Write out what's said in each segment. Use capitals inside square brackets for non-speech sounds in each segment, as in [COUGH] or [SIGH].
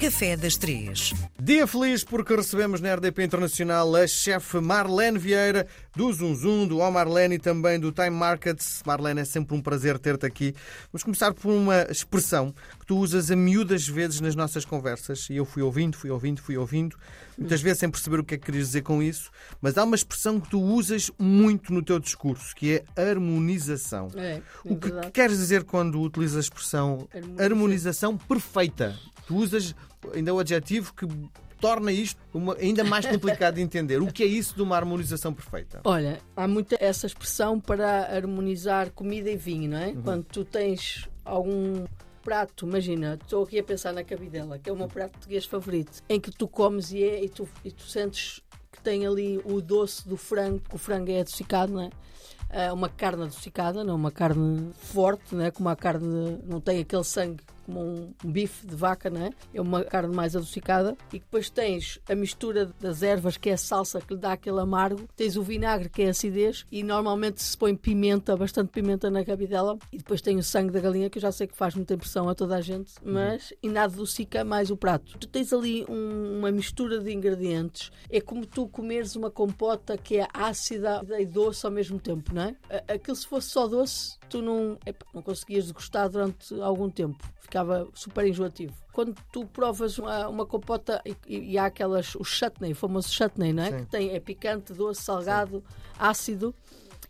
Café das Três. Dia feliz porque recebemos na RDP Internacional a chefe Marlene Vieira do Zum do Ó Marlene e também do Time Markets. Marlene, é sempre um prazer ter-te aqui. Vamos começar por uma expressão tu usas a miúdas vezes nas nossas conversas e eu fui ouvindo, fui ouvindo, fui ouvindo, muitas vezes sem perceber o que é que querias dizer com isso, mas há uma expressão que tu usas muito no teu discurso, que é harmonização. É, é O que verdade. queres dizer quando utilizas a expressão Harmoniza- harmonização perfeita? Tu usas ainda o adjetivo que torna isto uma- ainda mais complicado de entender. O que é isso de uma harmonização perfeita? Olha, há muita essa expressão para harmonizar comida e vinho, não é? Uhum. Quando tu tens algum prato, imagina, estou aqui a pensar na cabidela, que é o meu prato português favorito, em que tu comes e, é, e, tu, e tu sentes que tem ali o doce do frango, porque o frango é adocicado, não é? Ah, uma carne adocicada, não uma carne forte, não é? Como a carne não tem aquele sangue como um, um bife de vaca, não é? É uma carne mais adocicada. E depois tens a mistura das ervas, que é a salsa, que lhe dá aquele amargo. Tens o vinagre, que é a acidez. E normalmente se põe pimenta, bastante pimenta na cabidela. E depois tem o sangue da galinha, que eu já sei que faz muita impressão a toda a gente. Mas ainda adocica mais o prato. Tu tens ali um- uma mistura de ingredientes. É como tu comeres uma compota que é ácida e doce ao mesmo tempo, não é? Aquilo se fosse só doce, tu não, epá, não conseguias degustar durante algum tempo. Ficava super enjoativo. Quando tu provas uma, uma compota e, e- há aquelas, o chutney, o famoso chutney, não é? Sim. Que tem, é picante, doce, salgado, ácido.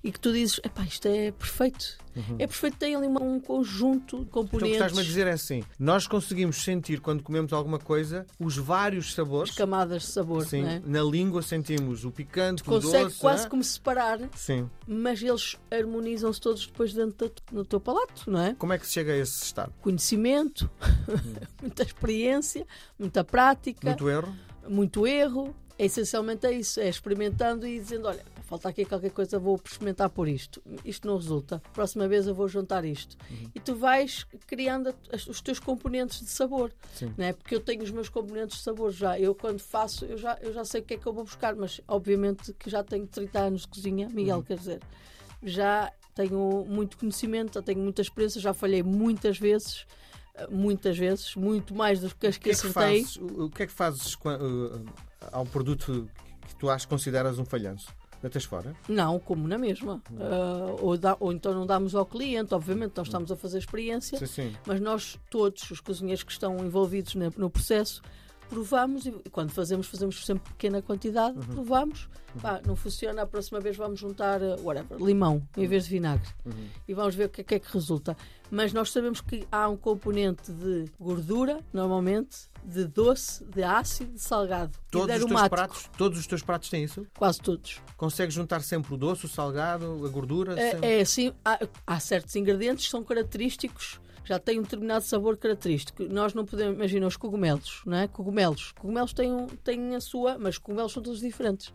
E que tu dizes, epá, isto é perfeito. É perfeito, tem ali um conjunto de Uhum. Então o que componentes. estás-me a dizer é assim: nós conseguimos sentir quando comemos alguma coisa os vários sabores. camadas de sabor, Sim, é? na língua sentimos o picante, o Consegue doce. quase né? como separar, Sim. mas eles harmonizam-se todos depois dentro do, no teu palato, não é? Como é que se chega a esse estado? Conhecimento, [LAUGHS] muita experiência, muita prática, Muito erro? muito erro. É, essencialmente é isso, é experimentando e dizendo, olha, falta aqui qualquer coisa, vou experimentar por isto. Isto não resulta. Próxima vez eu vou juntar isto. E tu vais criando os teus componentes de sabor. Sim. Não é? Porque eu tenho os meus componentes de sabor já. Eu quando faço, eu já, eu já sei o que é que eu vou buscar, mas obviamente que já tenho 30 anos de cozinha, Miguel, quer dizer, já tenho muito conhecimento, já tenho muita experiência, já falhei muitas vezes, eh, muitas vezes, muito mais do que as que é acertei. fazes, o que é que fazes uh, ao produto que tu achas consideras um falhanço? Deitas fora? Não, como na mesma. Ah, ou, dá- ou então não damos ao cliente, obviamente, nós estamos a fazer experiência, Sim, sim. mas nós todos, os cozinheiros que estão envolvidos no processo, provamos e quando fazemos, fazemos sempre pequena quantidade, Uhum. provamos. Pá, não funciona, a próxima vez vamos juntar ah, whatever, limão em vez de vinagre Uhum. e vamos ver o que é que, é que resulta. Mas nós sabemos que há um componente de gordura, normalmente, de doce, de ácido, de salgado Todos e os, de teus pratos, todos os teus pratos têm isso? Quase todos. Consegues juntar sempre o doce, o salgado, a gordura? sempre? É, é assim, há, há certos ingredientes que são característicos, já têm um determinado sabor característico. Nós não podemos, imagina os cogumelos, não é? Cogumelos. Cogumelos têm, têm a sua, mas cogumelos são todos diferentes.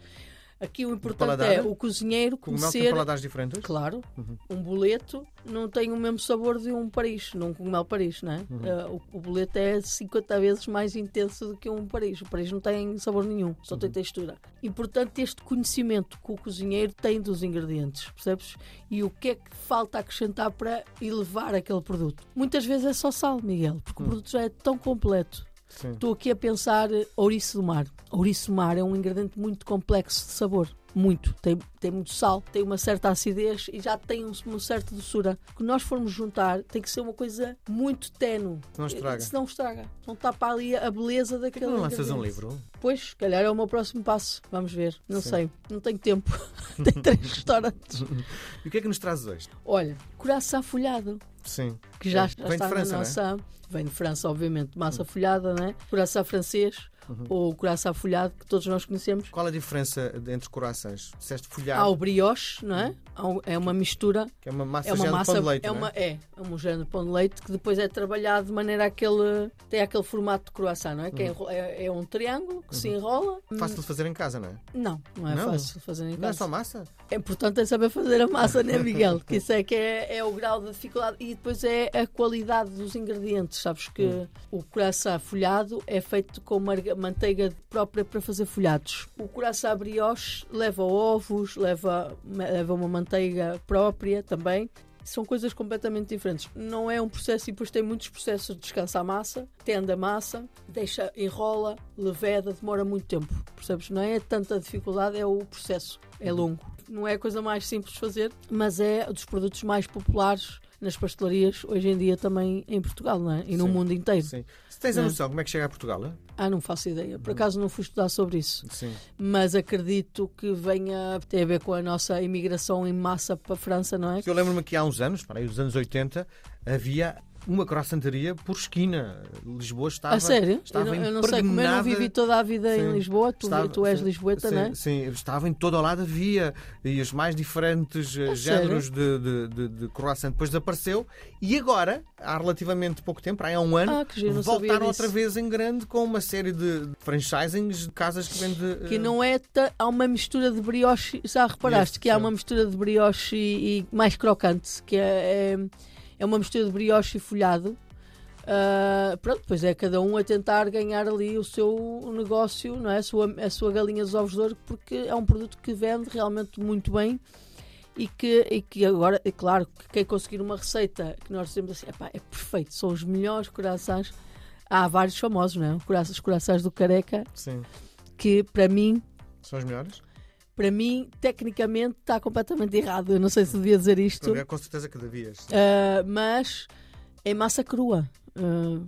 Aqui o importante é o cozinheiro Cogumelo tem conhecer. paladares diferentes? Claro, Uhum. um boleto não tem o mesmo sabor de um Paris, num cogumelo Paris, não é? Uhum. Eh, o, o boleto é 50 vezes mais intenso do que um Paris. O Paris não tem sabor nenhum, só Uhum. tem textura. E portanto, este conhecimento que o cozinheiro tem dos ingredientes, percebes? E o que é que falta acrescentar para elevar aquele produto. Muitas vezes é só sal, Miguel, porque Hum. o produto já é tão completo. Estou aqui a pensar eh, ouriço do mar. Ouriço do mar é um ingrediente muito complexo de sabor. Muito. Tem, tem muito sal, tem uma certa acidez e já tem um- uma certa doçura. Que nós formos juntar, tem que ser uma coisa muito tenue. Não estraga. Se não estraga. Não tapa ali a beleza daquele. não lanças um livro? Pois, se calhar é o meu próximo passo. Vamos ver. Não Sim. sei. Não tenho tempo. [LAUGHS] tenho três restaurantes. [LAUGHS] E o que é que nos trazes hoje? Olha, coração folhado. Sim. que já, É, já vem de está França, na é? nossa. Vem de França, obviamente, massa folhada, né? Coração francês Uhum. ou coração folhado, que todos nós conhecemos. Qual a diferença entre corações? Disseste folhado, Há o brioche, não é? Há um- É uma mistura, que é uma massa é uma já de massa, pão de leite, é não uma é? é, é um género de pão de leite que depois é trabalhado de maneira a que ele tem aquele formato de croissant, não é? Que Uhum. é enro- é, é um triângulo que se enrola. Fácil de fazer em casa, não é? Não, não é Não? fácil de fazer em Não é casa. só massa? É importante é saber fazer a massa, né, Miguel? [LAUGHS] Que isso é que é, é o grau de dificuldade. E depois é a qualidade dos ingredientes. Sabes que Hum. o coração folhado é feito com manteiga própria para fazer folhados. O coração brioche leva ovos, leva, leva uma manteiga própria também. São coisas completamente diferentes. Não é um processo e depois tem muitos processos de descansar a massa, tende a massa, deixa, enrola, leveda, demora muito tempo. Percebes? Não é tanta dificuldade, é o processo. É longo. Não é a coisa mais simples de fazer, mas é dos produtos mais populares nas pastelarias hoje em dia também em Portugal, não é? E no Sim. mundo inteiro. Sim. Se tens a Não. noção como é que chega a Portugal? é? Ah, não faço ideia. Por acaso não fui estudar sobre isso. Sim. Mas acredito que venha tem a ver com a nossa imigração em massa para a França, não é? Eu lembro-me que há uns anos, para aí, os anos 80, havia uma croissanteria por esquina. Lisboa estava. a sério? Eu Estava não, eu não sei, como eu não impregnada- vivi toda a vida Sim. em Lisboa, tu, Estava- tu és sim, lisboeta, sim, não é? Sim, estava em todo o lado havia e os mais diferentes eh, A géneros de, de, de, de croissant depois desapareceu e agora, há relativamente pouco tempo, há um ano, Ah, giro, não voltaram outra vez em grande com uma série de franchisings de casas que vendem. Que não é. ta- Há uma mistura de brioche. Já reparaste Yes, que há uma mistura de brioche e, e mais crocante, que é, é, é uma mistura de brioche e folhado. Ah, pronto, pois é cada um a tentar ganhar ali o seu negócio, não é? A sua, a sua galinha dos ovos de ouro, porque é um produto que vende realmente muito bem e que, e que agora, é claro, que quem conseguir uma receita que nós dizemos assim, "Epá, é perfeito, são os melhores corações. Há vários famosos, não é? Os corações do Careca, Sim, que para mim são os melhores. Para mim, tecnicamente, está completamente errado. Eu não sei se devia dizer isto, É com certeza que devias. ah, mas é massa crua. Ah,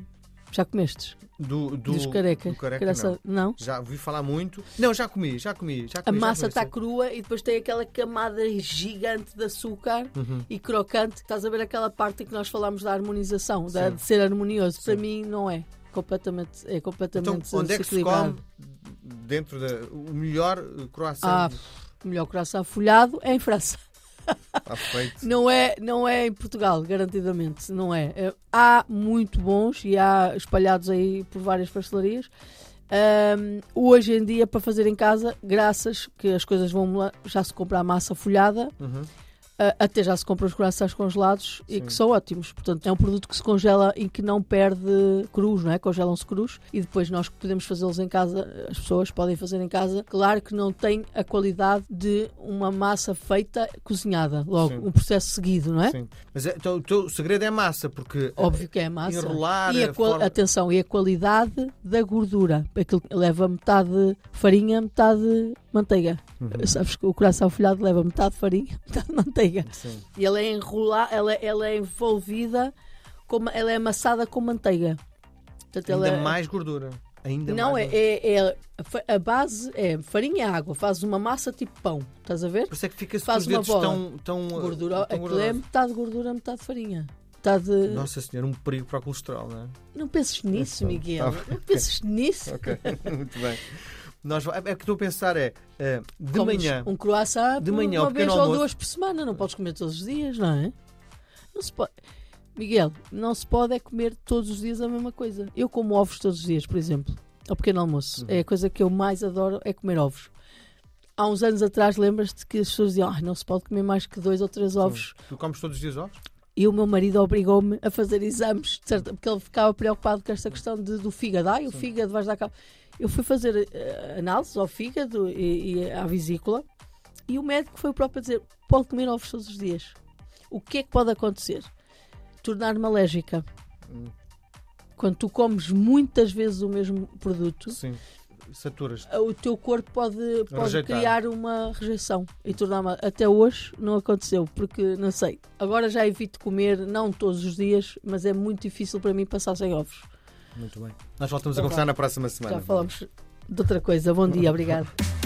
já comestes? Do, do, Dos carecas? do careca, não. não? Já ouvi falar muito. Não, já comi, já comi. Já A comi já massa está crua e depois tem aquela camada gigante de açúcar Uhum. e crocante. Estás a ver aquela parte em que nós falámos da harmonização, da- de ser harmonioso. Para Sim. mim, não é. Completamente, é Então, completamente onde é que se come dentro da. O melhor eh, croissant Ah, o melhor coração folhado é em França. está feito? Não é, não é em Portugal, garantidamente, não é. É, Há muito bons e há espalhados aí por várias pastelarias. Ahm, hoje em dia, para fazer em casa, graças que as coisas vão lá, já se compra a massa folhada, Uhum. Até já se compra os croissants congelados e Sim. que são ótimos. Portanto, é um produto que se congela e que não perde crus, não é? Congelam-se crus e depois nós podemos fazê-los em casa, as pessoas podem fazer em casa. Claro que não tem a qualidade de uma massa feita cozinhada, logo, Sim. um processo seguido, não é? Sim. Mas é, então, o teu segredo é massa, porque Óbvio que é a massa. enrolar E a a forma- Atenção, e a qualidade da gordura. Aquilo que leva metade farinha, metade manteiga. Uhum. Sabes que o coração folhado leva metade farinha, [LAUGHS] metade manteiga. Sim. E ela é enrolar, ela, ela é envolvida, com, ma- ela é amassada com manteiga. Portanto, Ainda ela, mais gordura. Ainda Não, é, mais é, é- a fa- a base é farinha e água. Fazes uma massa tipo pão. Estás a ver? Por isso é que fica-se com Faz os uma bola. tão, tão, Gordura, tão aquilo é metade gordura, metade farinha. Metade... Nossa senhora, um perigo para o colesterol, não é? Não penses nisso, [LAUGHS] Tá Miguel. Não penses nisso. Ok, [LAUGHS] muito bem. Nós, é que estou a pensar é, eh, de Comes manhã, Um croissant De manhã, uma vez ou almoço. duas por semana. Não podes comer todos os dias, não é? Não se pode. Miguel, não se pode é comer todos os dias a mesma coisa. Eu como ovos todos os dias, por exemplo, ao pequeno almoço. Uhum. É a coisa que eu mais adoro é comer ovos. Há uns anos atrás, lembras-te que as pessoas diziam ah, não se pode comer mais que dois ou três ovos. tu comes todos os dias ovos? E o meu marido obrigou-me a fazer exames, de certa- porque ele ficava preocupado com esta questão de- do fígado. Ai, o Sim. fígado vais dar cabo. Eu fui fazer eh, análises ao fígado e, e à vesícula e o médico foi o próprio a dizer: pode comer ovos todos os dias. O que é que pode acontecer? Tornar-me alérgica. Hum, Quando tu comes muitas vezes o mesmo produto, Sim. Saturas. o teu corpo pode, pode Rejeitar. criar uma rejeição e tornar-me. Até hoje não aconteceu, porque não sei. Agora já evito comer, não todos os dias, mas é muito difícil para mim passar sem ovos. Muito bem. Nós voltamos a Então conversar vá. na próxima semana. Já falamos de outra coisa. Bom dia, obrigado.